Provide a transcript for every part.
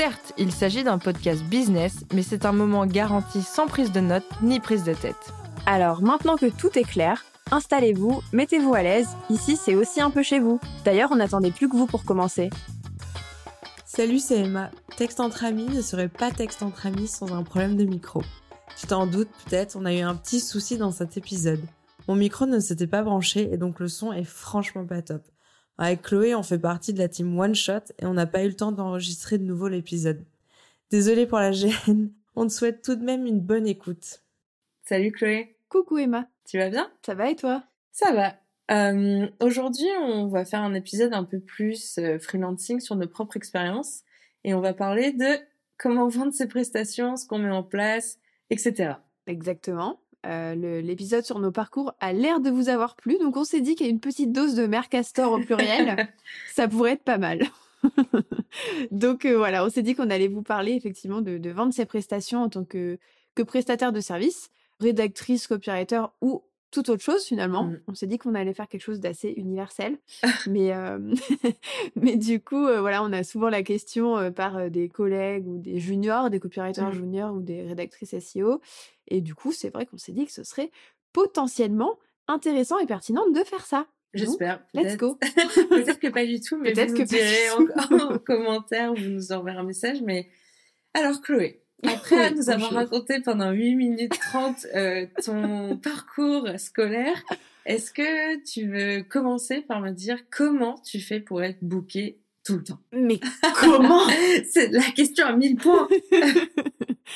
Certes, il s'agit d'un podcast business, mais c'est un moment garanti sans prise de notes ni prise de tête. Alors maintenant que tout est clair, installez-vous, mettez-vous à l'aise, ici c'est aussi un peu chez vous. D'ailleurs, on n'attendait plus que vous pour commencer. Salut, c'est Emma. Texte entre amis ne serait pas texte entre amis sans un problème de micro. Tu t'en doutes peut-être, on a eu un petit souci dans cet épisode. Mon micro ne s'était pas branché et donc le son est franchement pas top. Avec Chloé, on fait partie de la team One Shot et on n'a pas eu le temps d'enregistrer de nouveau l'épisode. Désolée pour la gêne, on te souhaite tout de même une bonne écoute. Salut Chloé. Coucou Emma. Tu vas bien? Ça va et toi? Ça va. Euh, Aujourd'hui, on va faire un épisode un peu plus euh, freelancing sur nos propres expériences et on va parler de comment vendre ses prestations, ce qu'on met en place, etc. Exactement. Euh, L'épisode sur nos parcours a l'air de vous avoir plu, donc on s'est dit qu'il y a une petite dose de Mercastor au pluriel, ça pourrait être pas mal. donc euh, voilà, on s'est dit qu'on allait vous parler effectivement de, de vendre ses prestations en tant que, que prestataire de service, rédactrice, copywriter ou toute autre chose finalement. Mmh. On s'est dit qu'on allait faire quelque chose d'assez universel, mais euh, mais du coup euh, voilà, on a souvent la question euh, par des collègues ou des juniors, des copywriters Mmh. juniors ou des rédactrices SEO, et du coup c'est vrai qu'on s'est dit que ce serait potentiellement intéressant et pertinent de faire ça. J'espère. Let's go. Peut-être que pas du tout, mais Peut-être vous que pas direz encore en commentaire ou vous nous enverrez un message. Mais alors Chloé, après nous avoir raconté pendant 8 minutes 30 euh, ton parcours scolaire, est-ce que tu veux commencer par me dire comment tu fais pour être booké tout le temps? Mais comment? C'est la question à 1000 points.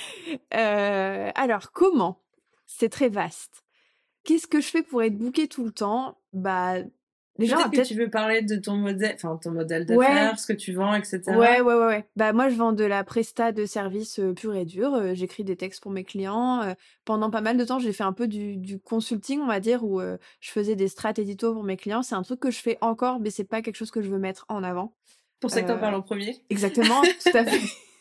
Euh, alors, comment? C'est très vaste. Qu'est-ce que je fais pour être booké tout le temps? Bah, déjà, Peut-être que tu veux parler de ton modèle, enfin ton modèle Ouais. d'affaires, ce que tu vends, etc. Ouais, ouais, ouais, ouais. Bah, moi, je vends de la presta de service euh, pur et dur. Euh, J'écris des textes pour mes clients. Euh, pendant pas mal de temps, j'ai fait un peu du, du consulting, on va dire, où euh, je faisais des strats édito pour mes clients. C'est un truc que je fais encore, mais c'est pas quelque chose que je veux mettre en avant. Pour ça que t'en parles en premier. Exactement, tout à fait.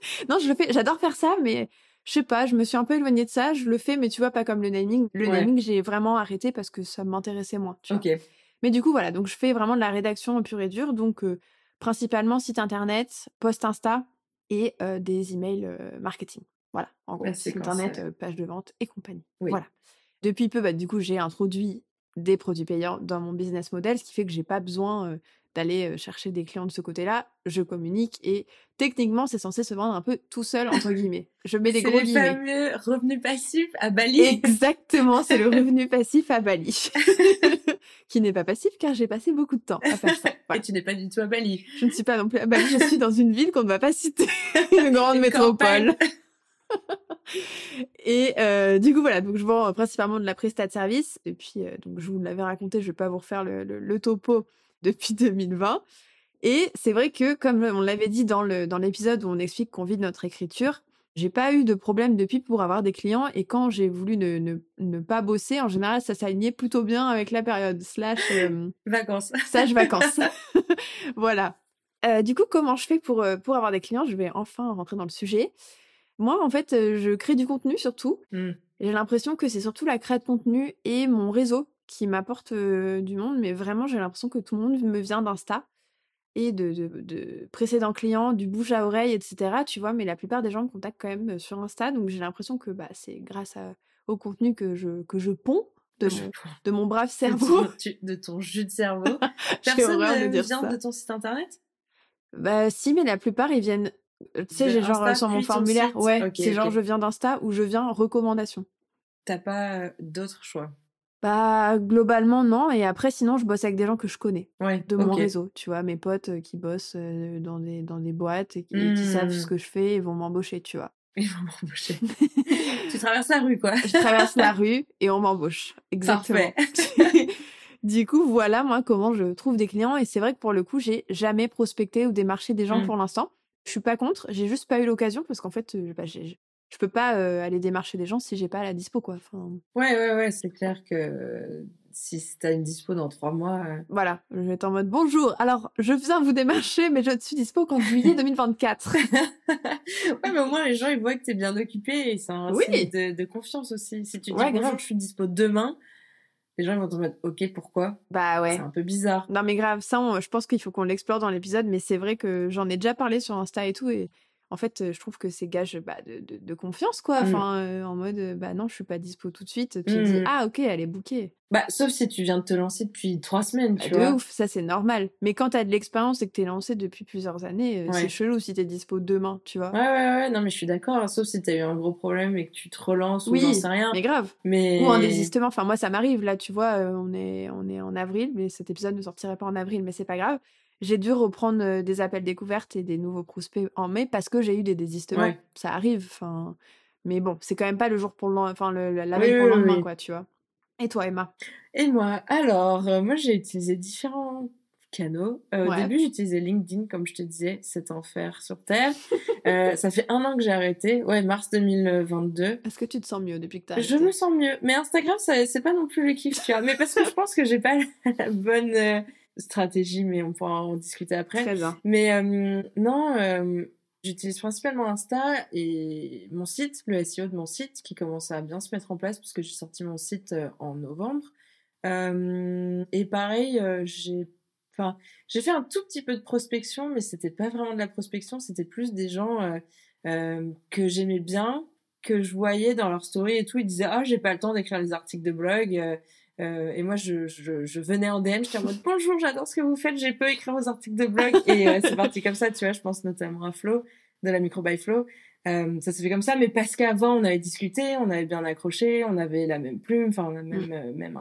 non, je le fais, j'adore faire ça, mais je sais pas, je me suis un peu éloignée de ça. Je le fais, mais tu vois, pas comme le naming. Le Ouais. naming, j'ai vraiment arrêté parce que ça m'intéressait moins. tu vois. Ok. Mais du coup, voilà, donc je fais vraiment de la rédaction pure et dure, donc euh, principalement site internet, post Insta et euh, des emails euh, marketing. Voilà, en gros, site internet, page de vente et compagnie. Oui. Voilà. Depuis peu, bah, du coup, j'ai introduit des produits payants dans mon business model, ce qui fait que j'ai pas besoin d'aller chercher des clients de ce côté-là. Je communique et techniquement, c'est censé se vendre un peu tout seul, entre guillemets. Je mets des C'est gros les guillemets. fameux revenus passifs à Bali. Exactement, c'est le revenu passif à Bali. qui n'est pas passif car j'ai passé beaucoup de temps à faire ça. Et tu n'es pas du tout à Bali. Je ne suis pas non plus à Bali, je suis dans une ville qu'on ne va pas citer, une grande Une métropole. Et euh, du coup voilà, donc je vends euh, principalement de la prestat de service. Et puis euh, donc je vous l'avais raconté, je vais pas vous refaire le, le- le topo depuis 2020. Et c'est vrai que comme on l'avait dit dans le dans l'épisode où on explique qu'on vit de notre écriture, j'ai pas eu de problème depuis pour avoir des clients. Et quand j'ai voulu ne, ne, ne pas bosser, en général ça s'alignait plutôt bien avec la période slash euh, Vacances. sage vacances. voilà. Euh, du coup, comment je fais pour, pour avoir des clients? Je vais enfin rentrer dans le sujet. Moi, en fait, je crée du contenu surtout. Hmm. J'ai l'impression que c'est surtout la création de contenu et mon réseau qui m'apporte euh, du monde, mais vraiment, j'ai l'impression que tout le monde me vient d'Insta et de, de, de précédents clients, du bouche à oreille, etc. Tu vois, mais la plupart des gens me contactent quand même sur Insta, donc j'ai l'impression que bah, c'est grâce à- au contenu que je, que je ponds de, Je- mon, de mon brave cerveau. tu- de ton jus de cerveau. Personne ne vient ça. de ton site internet? Bah si, mais la plupart, ils viennent Tu sais, j'ai genre Insta, sur mon formulaire, ouais, c'est genre je viens d'Insta ou je viens recommandation. T'as pas euh, d'autres choix? Bah, globalement, non. Et après, sinon, je bosse avec des gens que je connais Ouais. de mon réseau. Tu vois, mes potes euh, qui bossent euh, dans des, dans des boîtes et qui, savent ce Hmm. que je fais et vont m'embaucher, tu vois. Ils vont m'embaucher. tu traverses la rue, quoi. je traverse la rue et on m'embauche. Exactement. Du coup, voilà, moi, comment je trouve des clients. Et c'est vrai que pour le coup, j'ai jamais prospecté ou démarché des gens Mm. pour l'instant. Je suis pas contre. J'ai juste pas eu l'occasion parce qu'en fait, bah, j'ai- je peux pas euh, aller démarcher des gens si j'ai pas la dispo, quoi. Enfin, Ouais, ouais, ouais, c'est clair que euh, si t'as une dispo dans trois mois. euh, voilà, je vais être en mode bonjour. Alors, je viens vous démarcher, mais je ne suis dispo qu'en juillet 2024. ouais, mais au moins les gens ils voient que t'es bien occupé et c'est un Oui. signe de, de confiance aussi. Si tu dis Ouais, bonjour, je suis dispo demain, les gens ils vont te mettre ok, pourquoi? Bah ouais. C'est un peu bizarre. Non mais grave, ça, on- je pense qu'il faut qu'on l'explore dans l'épisode, mais c'est vrai que j'en ai déjà parlé sur Insta et tout, et en fait, je trouve que c'est gage bah, de, de, de confiance, quoi. Mm. Enfin, euh, en mode, bah non, je suis pas dispo tout de suite. Tu te dis, Mm. ah ok, elle est bookée. Bah, sauf si tu viens de te lancer depuis trois semaines, Bah, tu de vois. ouf, ça c'est normal. Mais quand t'as de l'expérience et que t'es lancé depuis plusieurs années, Ouais. c'est chelou si t'es dispo demain, tu vois. Ouais, ouais, ouais, non, mais je suis d'accord. hein, Sauf si t'as eu un gros problème et que tu te relances ou Oui, j'en sais rien. Mais grave. Mais. Ou un désistement. Enfin, moi, ça m'arrive. Là, tu vois, on est, on est en avril, mais cet épisode ne sortirait pas en avril, mais c'est pas grave. J'ai dû reprendre euh, des appels découvertes et des nouveaux prospects en mai parce que j'ai eu des désistements. Ouais. Ça arrive. Enfin, mais bon, c'est quand même pas le jour pour le lendemain, enfin, le, la Oui, veille pour oui, le lendemain, oui. quoi, tu vois. Et toi, Emma? Et moi, alors, euh, moi j'ai utilisé différents canaux. Euh, Au début, j'utilisais LinkedIn, comme je te disais, cet enfer sur Terre. Euh, ça fait un an que j'ai arrêté, ouais, mars 2022. Est-ce que tu te sens mieux depuis que t'as Je arrêté? me sens mieux. Mais Instagram, c'est pas non plus le kiff, tu vois. Mais parce que je pense que j'ai pas la, bonne stratégie, mais on pourra en discuter après. Très bien. Mais euh, non, euh, j'utilise principalement Insta et mon site, le SEO de mon site, qui commence à bien se mettre en place parce que j'ai sorti mon site euh, en novembre. Euh, et pareil, j'ai, enfin, j'ai fait un tout petit peu de prospection, mais c'était pas vraiment de la prospection, c'était plus des gens que j'aimais bien, que je voyais dans leur story et tout. Ils disaient ah j'ai pas le temps d'écrire les articles de blog. Euh, et moi, je, je, je venais en DM, j'étais en mode bonjour, j'adore ce que vous faites, j'ai peu écrire vos articles de blog. Et euh, c'est parti comme ça, tu vois. Je pense notamment à Flo, de la Micro by Flo. Euh, ça s'est fait comme ça, mais parce qu'avant, on avait discuté, on avait bien accroché, on avait la même plume, enfin, la même, euh, même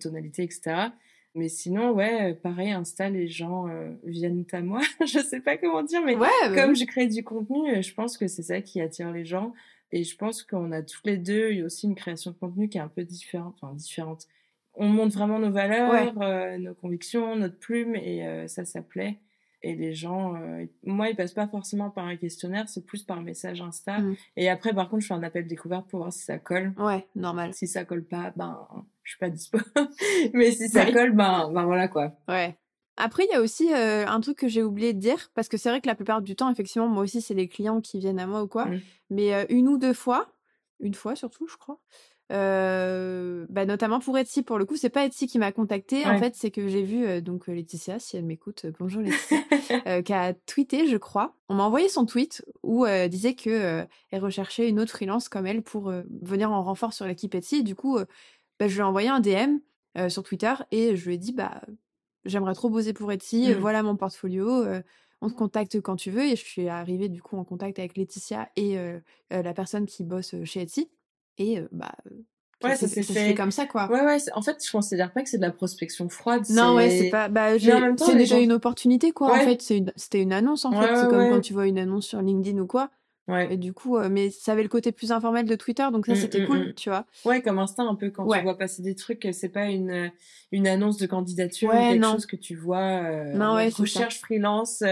tonalité, etc. Mais sinon, ouais, pareil, Insta, les gens viennent à moi. je sais pas comment dire, mais Ouais, bah comme oui. je crée du contenu, je pense que c'est ça qui attire les gens. Et je pense qu'on a toutes les deux eu aussi une création de contenu qui est un peu différente. Enfin, différente. On montre vraiment nos valeurs, euh, nos convictions, notre plume, et euh, ça, ça plaît. Et les gens, euh, moi, ils passent pas forcément par un questionnaire, c'est plus par message Insta. Mm. Et après, par contre, je fais un appel découverte pour voir si ça colle. Ouais, normal. Si ça colle pas, ben, je suis pas dispo. Mais si ça colle, ben, ben voilà quoi. Ouais. Après, il y a aussi euh, un truc que j'ai oublié de dire, parce que c'est vrai que la plupart du temps, effectivement, moi aussi, c'est les clients qui viennent à moi ou quoi. Mm. Mais euh, une ou deux fois, une fois surtout, je crois, euh, bah, notamment pour Etsy, pour le coup, c'est pas Etsy qui m'a contacté. En fait, c'est que j'ai vu euh, donc euh, Laetitia, si elle m'écoute, euh, bonjour Laetitia, qui a tweeté, je crois. On m'a envoyé son tweet où elle disait que elle recherchait une autre freelance comme elle pour venir en renfort sur l'équipe Etsy. Et du coup, bah, je lui ai envoyé un DM sur Twitter et je lui ai dit bah j'aimerais trop bosser pour Etsy, euh, Mm. voilà mon portfolio, on te contacte quand tu veux. Et je suis arrivée du coup en contact avec Laetitia et la personne qui bosse chez Etsy. Et euh, bah, Ouais, ça, s'est- fait. comme ça quoi. Ouais, ouais, en fait, je considère pas que c'est de la prospection froide. Non, ouais, c'est pas. Bah, j'ai- en même temps, c'est déjà gens- une opportunité, quoi. En fait, une- c'était une annonce, en Ouais, fait. C'est comme quand tu vois une annonce sur LinkedIn ou quoi. Ouais. Et du coup, euh, mais ça avait le côté plus informel de Twitter, donc ça, Mm, c'était mm, cool, mm. tu vois. Ouais, comme Insta, un peu quand Ouais. tu vois passer des trucs, c'est pas une, une annonce de candidature ou Ouais, quelque non. chose que tu vois euh, Non, recherche freelance,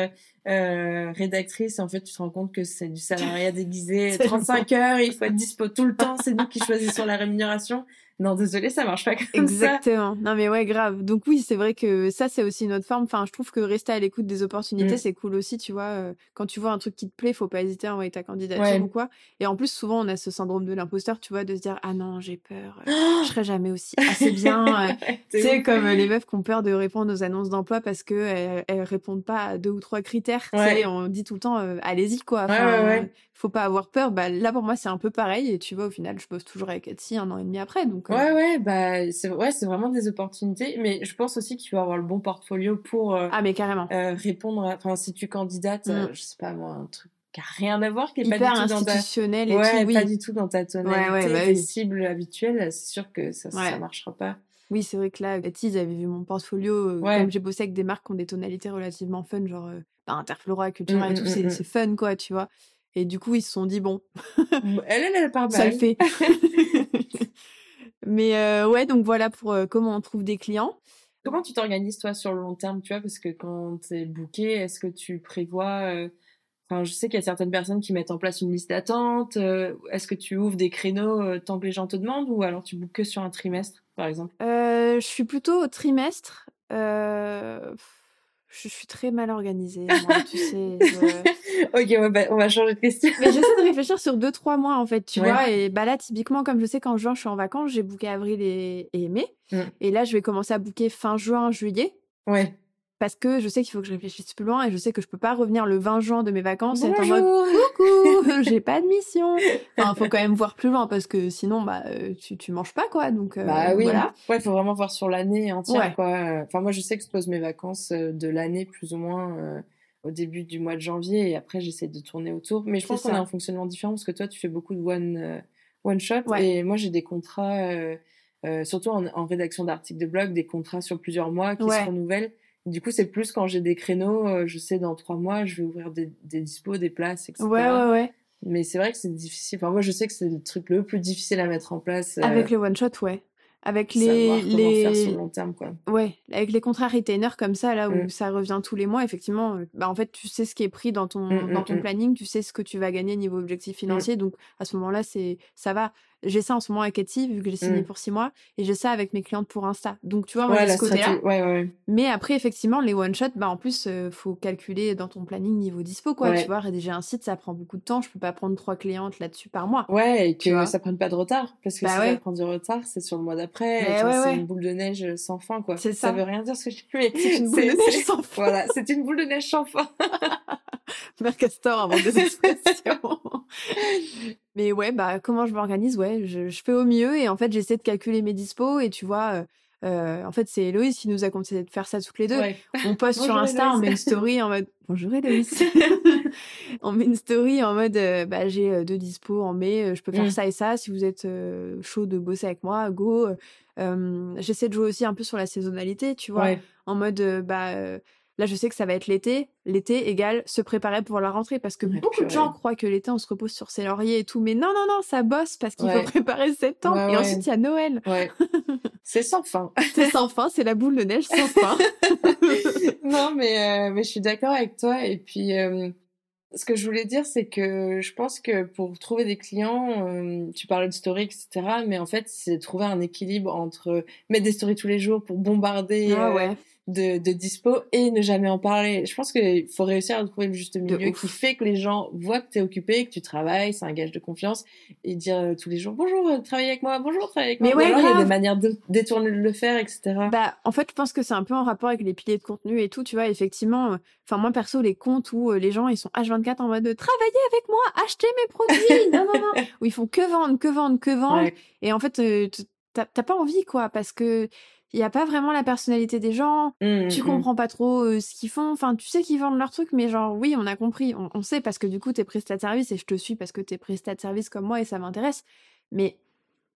euh, rédactrice, en fait, tu te rends compte que c'est du salariat déguisé, Tellement. 35 heures, il faut être dispo tout le temps, c'est nous qui choisissons la rémunération. Non, désolé, ça marche pas comme ça. Exactement. Non, mais ouais, grave. Donc oui, c'est vrai que ça, c'est aussi une autre forme. Enfin, je trouve que rester à l'écoute des opportunités, Mm. c'est cool aussi, tu vois. euh, Quand tu vois un truc qui te plaît, faut pas hésiter à envoyer ta candidature Ouais. ou quoi. Et en plus, souvent, on a ce syndrome de l'imposteur, tu vois, de se dire, ah non, j'ai peur, euh, je serai jamais aussi assez bien. euh, C'est Tu sais, comme les meufs qui ont peur de répondre aux annonces d'emploi parce que elles, elles répondent pas à deux ou trois critères. Ouais. on dit tout le temps, euh, allez-y, quoi. Ouais, Enfin, ouais, ouais. Faut pas avoir peur. Bah, là, pour moi, c'est un peu pareil. Et tu vois, au final, je bosse toujours avec Etsy un an et demi après. Donc, euh, Ouais, ouais, bah, c'est ouais, vraiment des opportunités, mais je pense aussi qu'il faut avoir le bon portfolio pour euh, Ah, mais carrément. euh, répondre à... Enfin, si tu candidates, Mm. euh, je sais pas moi, un truc qui a rien à voir, qui est Hyper pas du tout dans ta institutionnel et ouais, tout, oui. pas du tout dans ta tonalité, ouais, bah tes oui. cibles habituelles, c'est sûr que ça, Ouais. ça marchera pas. Oui, c'est vrai que là, Betty, avaient vu mon portfolio. euh, Ouais. Comme j'ai bossé avec des marques qui ont des tonalités relativement fun, genre euh, bah, Interflora, Cultura Mm, et tout, mm, c'est mm, c'est fun, quoi, tu vois. Et du coup, ils se sont dit, bon, Elle, elle, elle part ça le fait. Mais euh, ouais, donc voilà pour euh, comment on trouve des clients. Comment tu t'organises toi sur le long terme, tu vois, parce que quand t'es booké, est-ce que tu prévois euh, Enfin, je sais qu'il y a certaines personnes qui mettent en place une liste d'attente. euh, est-ce que tu ouvres des créneaux euh, tant que les gens te demandent, ou alors tu bookes que sur un trimestre, par exemple? Euh, je suis plutôt au trimestre. Euh, je suis très mal organisée, moi, tu sais. je- Ok, ouais, bah, on va changer de question. Mais j'essaie de réfléchir sur deux, trois mois, en fait, tu Ouais. vois. Et bah là, typiquement, comme je sais qu'en juin, je suis en vacances, j'ai booké avril et, et mai. Mm. Et là, je vais commencer à booker fin juin, juillet. Ouais. Parce que je sais qu'il faut que je réfléchisse plus loin et je sais que je peux pas revenir le 20 juin de mes vacances et être en mode Bonjour. coucou, j'ai pas de mission. Enfin, faut quand même voir plus loin parce que sinon, bah, euh, tu, tu manges pas, quoi. Donc, euh, Bah oui. voilà. Ouais, faut vraiment voir sur l'année entière, Ouais. quoi. Enfin, moi, je sais que je pose mes vacances euh, de l'année plus ou moins euh, au début du mois de janvier et après, j'essaie de tourner autour. Mais je pense qu'on a un fonctionnement différent parce que toi, tu fais beaucoup de one, euh, one shot Ouais. et moi, j'ai des contrats, euh, euh, surtout en, en rédaction d'articles de blog, des contrats sur plusieurs mois qui Ouais. se renouvellent. Du coup, c'est plus quand j'ai des créneaux, euh, je sais dans trois mois, je vais ouvrir des, des dispos, des places, etc. Ouais, ouais, ouais. Mais c'est vrai que c'est difficile. Enfin, moi, je sais que c'est le truc le plus difficile à mettre en place. euh, Avec les one shot, ouais. Avec les, les... faire sur le long terme, quoi. Ouais, avec les contrats retainer comme ça, là où Mm. ça revient tous les mois, effectivement, euh, bah en fait, tu sais ce qui est pris dans ton, Mm, dans mm, ton mm. planning, tu sais ce que tu vas gagner niveau objectif financier. Donc, à ce moment-là, c'est, ça va. J'ai ça en ce moment avec Etsy, vu que j'ai signé Mm. pour six mois, et j'ai ça avec mes clientes pour Insta. Donc, tu vois, moi, Ouais, j'ai ce côté-là. Ouais, ouais. Mais après, effectivement, les one-shot, bah, en plus, euh, faut calculer dans ton planning niveau dispo, quoi. Tu vois, rédiger un site, ça prend beaucoup de temps. Je peux pas prendre trois clientes là-dessus par mois. Ouais, et que ça prenne pas de retard. Parce que Bah si ça prend du retard, c'est sur le mois d'après. Ouais, c'est une boule de neige sans fin, quoi. C'est ça. veut rien dire ce que je dis, mais C'est une boule de neige sans fin. Voilà, c'est une boule de neige sans fin. Mercastor avant des expressions. Mais ouais, bah comment je m'organise? Ouais, je, je fais au mieux et en fait j'essaie de calculer mes dispos et tu vois, euh, euh, en fait c'est Héloïse qui nous a conseillé de faire ça toutes les deux. Ouais. On poste sur Insta, on met une story en mode bonjour Héloïse. on met une story en mode euh, bah j'ai euh, deux dispos en mai, je peux faire Mm. ça et ça. Si vous êtes euh, chaud de bosser avec moi, go. J'essaie de jouer aussi un peu sur la saisonnalité, tu vois Ouais. en mode bah là je sais que ça va être l'été l'été égale se préparer pour la rentrée parce que Ouais, beaucoup de gens croient que l'été on se repose sur ses lauriers et tout mais non non non ça bosse parce qu'il Ouais. faut préparer septembre Ouais, et ensuite il y a Noël Ouais. c'est sans fin. c'est sans fin c'est la boule de neige sans fin non, mais, euh, mais je suis d'accord avec toi. Et puis, euh, ce que je voulais dire, c'est que je pense que pour trouver des clients, euh, tu parlais de story, etc. Mais en fait, c'est trouver un équilibre entre mettre des stories tous les jours pour bombarder ah ouais de, de dispo et ne jamais en parler. Je pense qu'il faut réussir à trouver le juste milieu qui fait que les gens voient que tu es occupé, que tu travailles, c'est un gage de confiance et dire euh, tous les jours bonjour, euh, travaillez avec moi, bonjour, travaillez avec Mais moi. ouais, Ou alors il y a des manières de, détournées de le faire, etc. Bah, en fait, je pense que c'est un peu en rapport avec les piliers de contenu et tout, tu vois, effectivement. euh, Enfin, moi, perso, les comptes où euh, les gens, ils sont H24 en mode de travailler avec moi, acheter mes produits, non, non, non, où ils font que vendre, que vendre, que vendre. Ouais. Et en fait, euh, t'as pas envie, quoi, parce que il y a pas vraiment la personnalité des gens. Mmh, Tu mmh. comprends pas trop euh, ce qu'ils font. Enfin, tu sais qu'ils vendent leur truc, mais genre, oui, on a compris. On, on sait parce que du coup, t'es prestat de service et je te suis parce que t'es prestat de service comme moi et ça m'intéresse. Mais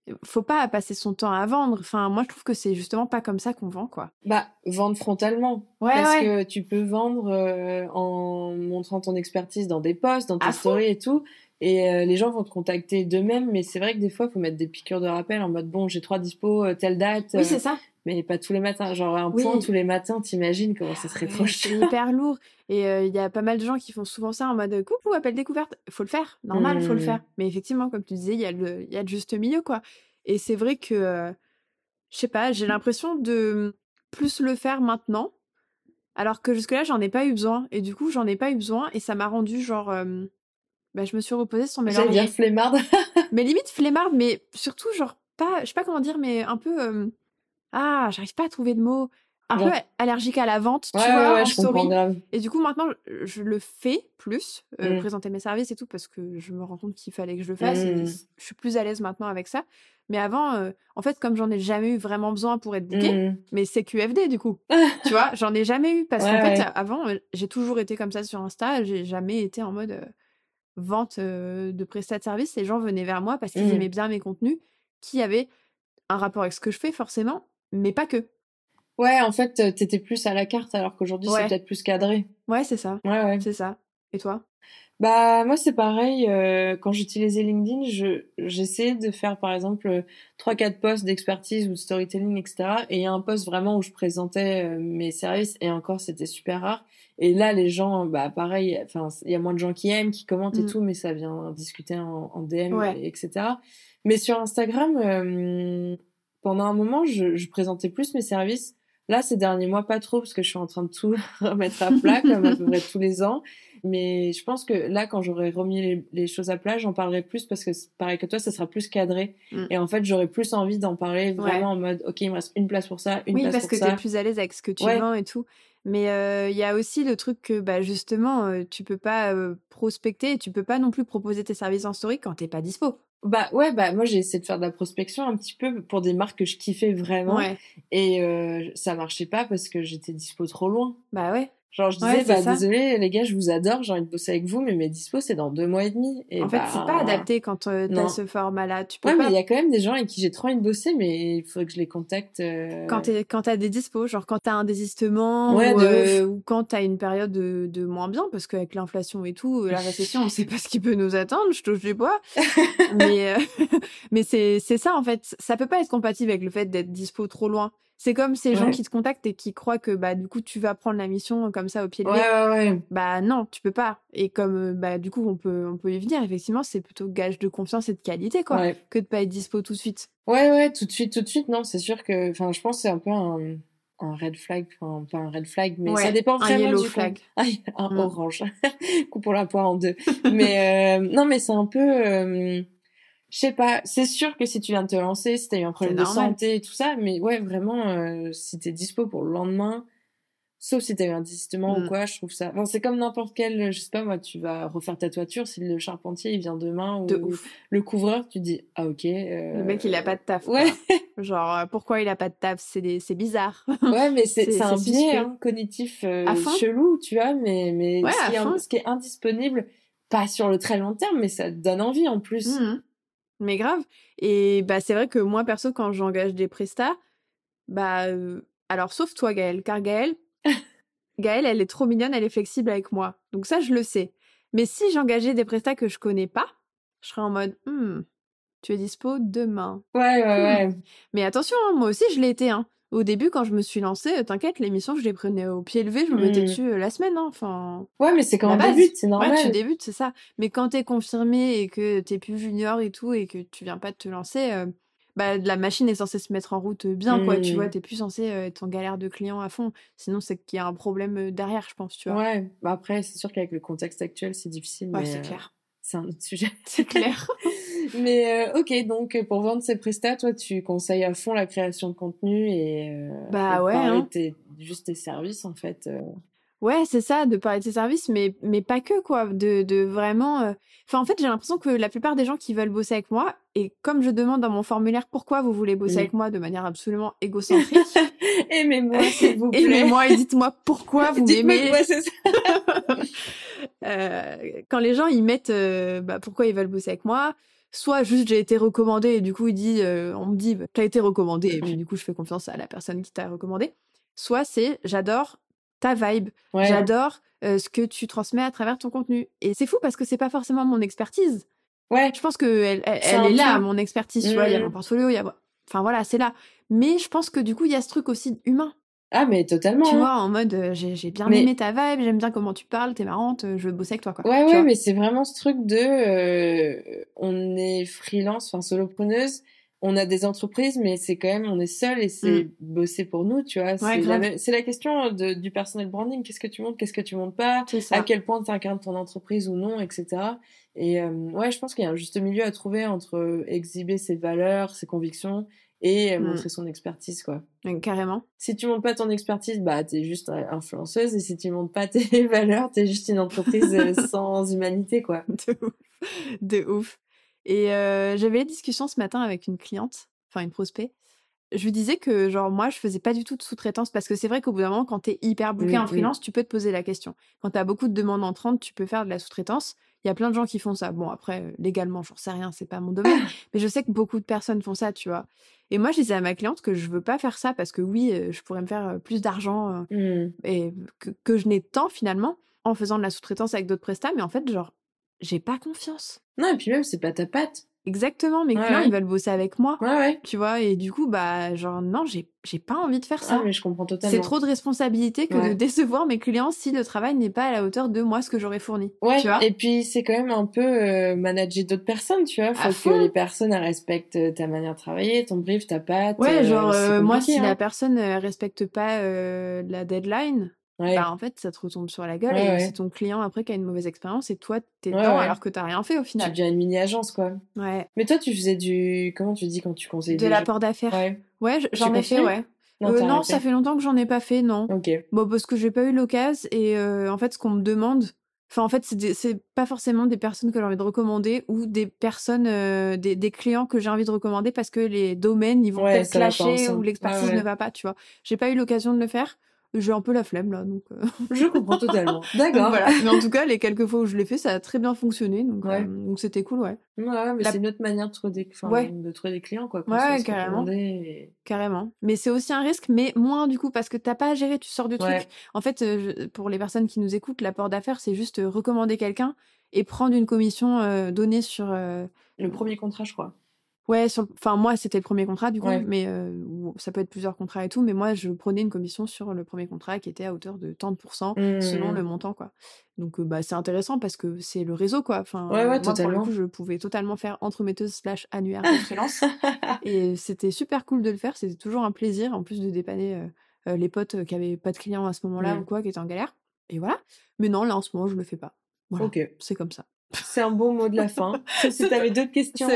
euh, faut pas passer son temps à vendre. Enfin, moi, je trouve que c'est justement pas comme ça qu'on vend, quoi. Bah, vendre frontalement. Ouais, Parce ouais. que tu peux vendre euh, en montrant ton expertise dans des posts, dans tes stories et tout. Et euh, les gens vont te contacter d'eux-mêmes. Mais c'est vrai que des fois, il faut mettre des piqûres de rappel en mode bon, j'ai trois dispos, euh, telle date. Oui, c'est ça. Mais pas tous les matins. Genre un Oui. point tous les matins, t'imagines comment ça serait trop chiant. C'est hyper lourd. Et euh, il y a pas mal de gens qui font souvent ça en mode coucou, appel découverte. Faut le faire, normal, faut le Mm. faire. Mais effectivement, comme tu disais, il y, a le- y a le juste milieu, quoi. Et c'est vrai que, euh, je sais pas, j'ai l'impression de plus le faire maintenant. Alors que jusque-là, j'en ai pas eu besoin. Et du coup, j'en ai pas eu besoin. Et ça m'a rendu genre. euh, bah, je me suis reposée sur mes J'allais lauriers. dire flemmarde. Mais limite flemmarde, mais surtout, genre, pas. Je sais pas comment dire, mais un peu. Ah, j'arrive pas à trouver de mots. Un Genre- peu allergique à la vente, tu ouais, vois, ouais, ouais, en je story. grave. Et du coup, maintenant, je le fais plus, euh, Mm. présenter mes services et tout, parce que je me rends compte qu'il fallait que je le fasse. Mm. je suis plus à l'aise maintenant avec ça. Mais avant, euh, en fait, comme j'en ai jamais eu vraiment besoin pour être bookée, Mm. mais c'est QFD du coup. tu vois, j'en ai jamais eu. Parce Ouais, qu'en fait, ouais. avant, euh, j'ai toujours été comme ça sur Insta. J'ai jamais été en mode. euh, vente de prestat de service, les gens venaient vers moi parce qu'ils aimaient bien mes contenus, qui avaient un rapport avec ce que je fais forcément, mais pas que. Ouais, en fait, t'étais plus à la carte alors qu'aujourd'hui c'est peut-être plus cadré. Ouais, c'est ça. Ouais, ouais. C'est ça. Et toi? Bah moi c'est pareil. Euh, quand j'utilisais LinkedIn, je j'essayais de faire par exemple trois quatre posts d'expertise ou de storytelling etc. Et il y a un post vraiment où je présentais euh, mes services et encore c'était super rare. Et là les gens bah pareil, enfin il y a moins de gens qui aiment, qui commentent et mmh. tout, mais ça vient discuter en, en DM etc. Mais sur Instagram, euh, pendant un moment je, je présentais plus mes services. Là, ces derniers mois, pas trop, parce que je suis en train de tout remettre à plat, comme à peu près tous les ans. Mais je pense que là, quand j'aurai remis les, choses à plat, j'en parlerai plus parce que pareil que toi, ça sera plus cadré. Mm. Et en fait, j'aurai plus envie d'en parler vraiment en mode, OK, il me reste une place pour ça, une place pour ça. Oui, parce que tu es plus à l'aise avec ce que tu vends et tout. Mais euh, il y a aussi le truc que bah, justement, euh, tu peux pas euh, prospecter et tu peux pas non plus proposer tes services en story quand t'es pas dispo. Bah ouais, bah moi j'ai essayé de faire de la prospection un petit peu pour des marques que je kiffais vraiment. Et ça marchait pas parce que j'étais dispo trop loin. Bah ouais. Genre, je disais, bah, désolé, les gars, je vous adore, j'ai envie de bosser avec vous, mais mes dispos, c'est dans deux mois et demi. Et en fait, c'est pas bah, adapté quand euh, t'as ce format-là. Tu peux ouais, mais il y a quand même des gens avec qui j'ai trop envie de bosser, mais il faudrait que je les contacte. Euh... Quand t'as des dispos, genre quand t'as un désistement, ou, euh, ou, quand t'as une période de, de, moins bien, parce qu'avec l'inflation et tout, la récession, on sait pas ce qui peut nous attendre, je touche les bois. mais, euh, mais c'est ça, en fait. Ça peut pas être compatible avec le fait d'être dispo trop loin. C'est comme ces gens qui te contactent et qui croient que bah du coup tu vas prendre la mission comme ça au pied de ouais, ouais, ouais. Bah non, tu peux pas. Et comme euh, bah du coup on peut on peut y venir effectivement, c'est plutôt gage de confiance et de qualité quoi que de pas être dispo tout de suite. Ouais ouais, tout de suite tout de suite non, c'est sûr que enfin je pense c'est un peu un un red flag, enfin pas un red flag, mais ça dépend vraiment un yellow flag. Ah, un mm. orange. Coupe pour la poire en deux. mais euh, non mais c'est un peu euh, je sais pas, c'est sûr que si tu viens de te lancer, si t'as eu un problème de santé et tout ça, mais ouais, vraiment, euh, si t'es dispo pour le lendemain, sauf si t'as eu un désistement ou mm. quoi, je trouve ça. Enfin, c'est comme n'importe quel, je sais pas moi, tu vas refaire ta toiture, si le charpentier il vient demain ou le couvreur, tu dis ah ok. Euh... Le mec il a pas de taf. Ouais. Genre euh, pourquoi il a pas de taf, c'est c'est bizarre. ouais, mais c'est un biais hein, cognitif euh, chelou, tu vois, mais mais ce, qui est, ce, qui est, indisponible, pas sur le très long terme, mais ça te donne envie en plus. Mmh mais grave. Et bah, c'est vrai que moi, perso, quand j'engage des prestats, bah, alors sauf toi, Gaëlle, car Gaëlle, Gaëlle, elle est trop mignonne, elle est flexible avec moi. Donc ça, je le sais. Mais si j'engageais des prestats que je connais pas, je serais en mode, «Hmm, tu es dispo demain. Ouais, ouais, ouais. Mmh. Mais attention, hein, moi aussi, je l'ai été. Hein. Au début, quand je me suis lancée, euh, t'inquiète, l'émission, je les prenais au pied levé, je me mettais mmh. dessus euh, la semaine. Hein, enfin. Ouais, mais c'est quand on débute, c'est normal. Ouais, tu débutes, c'est ça. Mais quand t'es confirmé et que t'es plus junior et tout, et que tu viens pas de te lancer, euh, bah, la machine est censée se mettre en route bien, quoi. Tu vois, mmh. t'es plus censé être en galère de clients à fond. Sinon, c'est qu'il y a un problème derrière, je pense, tu vois. Ouais, bah après, c'est sûr qu'avec le contexte actuel, c'est difficile. Ouais, c'est clair. C'est un autre sujet. C'est clair. Mais euh, ok, donc pour vendre ces prestats, toi, tu conseilles à fond la création de contenu et, euh, bah ouais, hein. juste tes services en fait. Euh. Ouais, c'est ça, de parler de tes services, mais, mais pas que, quoi. De, de vraiment. Enfin, en fait, j'ai l'impression que la plupart des gens qui veulent bosser avec moi, et comme je demande dans mon formulaire pourquoi vous voulez bosser avec moi de manière absolument égocentrique. Aimez-moi, s'il vous plaît. Aimez-moi et dites-moi pourquoi vous m'aimez. c'est ça. quand les gens, ils mettent bah, pourquoi ils veulent bosser avec moi, soit juste j'ai été recommandé et du coup il dit euh, on me dit bah, t'as été recommandé et puis du coup je fais confiance à la personne qui t'a recommandé soit c'est j'adore ta vibe j'adore euh, ce que tu transmets à travers ton contenu. Et c'est fou parce que c'est pas forcément mon expertise. Ouais. Je pense que elle, elle, est, là mon expertise tu vois il y a mon portfolio il y a enfin voilà c'est là. Mais je pense que du coup il y a ce truc aussi humain ah, mais totalement. Tu hein. vois, en mode, euh, j'ai bien aimé ta vibe, j'aime bien comment tu parles, t'es marrante, euh, je veux bosser avec toi, quoi. Ouais, ouais, mais c'est vraiment ce truc de, euh, on est freelance, enfin solopreneuse, on a des entreprises, mais c'est quand même, on est seul et c'est mm. bosser pour nous, tu vois. c'est la, question de, du personal branding. Qu'est-ce que tu montes, qu'est-ce que tu montes pas, à quel point tu incarnes ton entreprise ou non, etc. Et ouais, je pense qu'il y a un juste milieu à trouver entre exhiber ses valeurs, ses convictions et mmh. montrer son expertise quoi. Carrément. Si tu montres pas ton expertise, bah t'es juste influenceuse et si tu montres pas tes valeurs, t'es juste une entreprise euh, sans humanité quoi. De ouf. De ouf. Et euh, j'avais une discussion ce matin avec une cliente, enfin une prospect. Je lui disais que genre moi je faisais pas du tout de sous-traitance parce que c'est vrai qu'au bout d'un moment quand t'es hyper booké en freelance, tu peux te poser la question. Quand t'as beaucoup de demandes entrantes, tu peux faire de la sous-traitance Il y a plein de gens qui font ça. Bon, après, euh, légalement, j'en sais rien, c'est pas mon domaine. mais je sais que beaucoup de personnes font ça, tu vois. Et moi, je disais à ma cliente que je veux pas faire ça parce que oui, euh, je pourrais me faire euh, plus d'argent Mmh. et que, que je n'ai temps finalement en faisant de la sous-traitance avec d'autres prestats. Mais en fait, genre, j'ai pas confiance. Non, et puis même, c'est pas ta patte. Exactement, mes Ouais, clients, ouais. ils veulent bosser avec moi. Ouais, ouais. Tu vois, et du coup, bah, genre, non, j'ai j'ai pas envie de faire ça. Ah, mais je comprends totalement. C'est trop de responsabilité que de décevoir mes clients si le travail n'est pas à la hauteur de moi ce que j'aurais fourni. Ouais, tu vois et puis c'est quand même un peu euh, manager d'autres personnes, tu vois. Faut À que fond. les personnes respectent euh, ta manière de travailler, ton brief, ta patte. Ouais, euh, genre, euh, moi, si hein. la personne respecte pas euh, la deadline, Ouais. bah, en fait, ça te retombe sur la gueule Ouais, et c'est ton client après qui a une mauvaise expérience et toi, t'es dedans alors que t'as rien fait au tu final. deviens une mini-agence, quoi. Ouais. Mais toi, tu faisais du... Comment tu dis quand tu conseilles De l'apport d'affaires. Ouais. Tu j'en ai fait, ouais. Non, Euh, non, ça fait longtemps que j'en ai pas fait, non. Ok. Bon, parce que j'ai pas eu l'occasion et euh, en fait, ce qu'on me demande, enfin, en fait, c'est pas forcément des personnes que j'ai envie de recommander ou des personnes, euh, des, des clients que j'ai envie de recommander parce que les domaines, ils vont Ouais, peut-être clasher ou l'expertise ouais. ne va pas, tu vois. J'ai pas eu l'occasion de le faire. J'ai un peu la flemme là, donc. euh, Je comprends totalement. D'accord. voilà. Mais en tout cas, les quelques fois où je l'ai fait, ça a très bien fonctionné, donc Ouais. euh, donc c'était cool, ouais, Ouais, mais La- c'est une autre manière de trouver des, enfin, Ouais. de trouver des clients, quoi. Ouais, carrément. et- carrément. Mais c'est aussi un risque, mais moins du coup parce que t'as pas à gérer, tu sors du Ouais. truc. En fait, euh, je- pour les personnes qui nous écoutent, l'apport d'affaires, c'est juste recommander quelqu'un et prendre une commission euh, donnée sur. Le premier contrat, je crois. Ouais, sur... enfin moi c'était le premier contrat du coup, Ouais. mais euh, ça peut être plusieurs contrats et tout, mais moi je prenais une commission sur le premier contrat qui était à hauteur de tant de pourcents selon Mmh. le montant quoi. Donc euh, bah c'est intéressant parce que c'est le réseau quoi. Enfin Ouais, ouais, moi pour totalement. le coup je pouvais totalement faire entremetteuse slash annuaire de freelance et c'était super cool de le faire. C'était toujours un plaisir en plus de dépanner euh, euh, les potes qui avaient pas de clients à ce moment-là ou quoi, qui étaient en galère. Et voilà. Mais non là en ce moment je le fais pas. Voilà. Ok. C'est comme ça. C'est un beau mot de la fin. Si t'avais d'autres questions.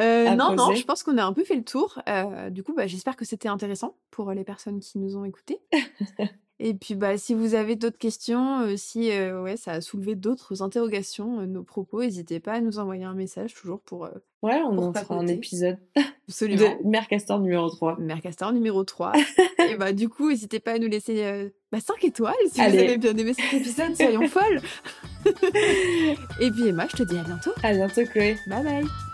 Euh, Euh, non, non, je pense qu'on a un peu fait le tour. Euh, du coup, bah, j'espère que c'était intéressant pour les personnes qui nous ont écoutés. Et puis, bah, si vous avez d'autres questions, euh, si euh, ouais, ça a soulevé d'autres interrogations, euh, nos propos, n'hésitez pas à nous envoyer un message, toujours pour euh, Ouais, on Pour en fera un épisode absolument. de Mère Castor numéro 3. Mère Castor numéro 3. et bah, du coup, n'hésitez pas à nous laisser euh, bah, 5 étoiles si Allez. vous avez bien aimé cet épisode, soyons folles. et puis, Emma, je te dis à bientôt. À bientôt, Chloé. Bye bye.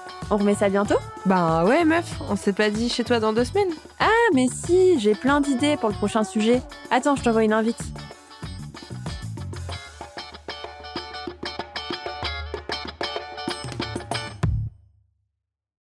on remet ça bientôt Bah ouais meuf, on s'est pas dit chez toi dans deux semaines Ah mais si, j'ai plein d'idées pour le prochain sujet. Attends, je t'envoie une invite.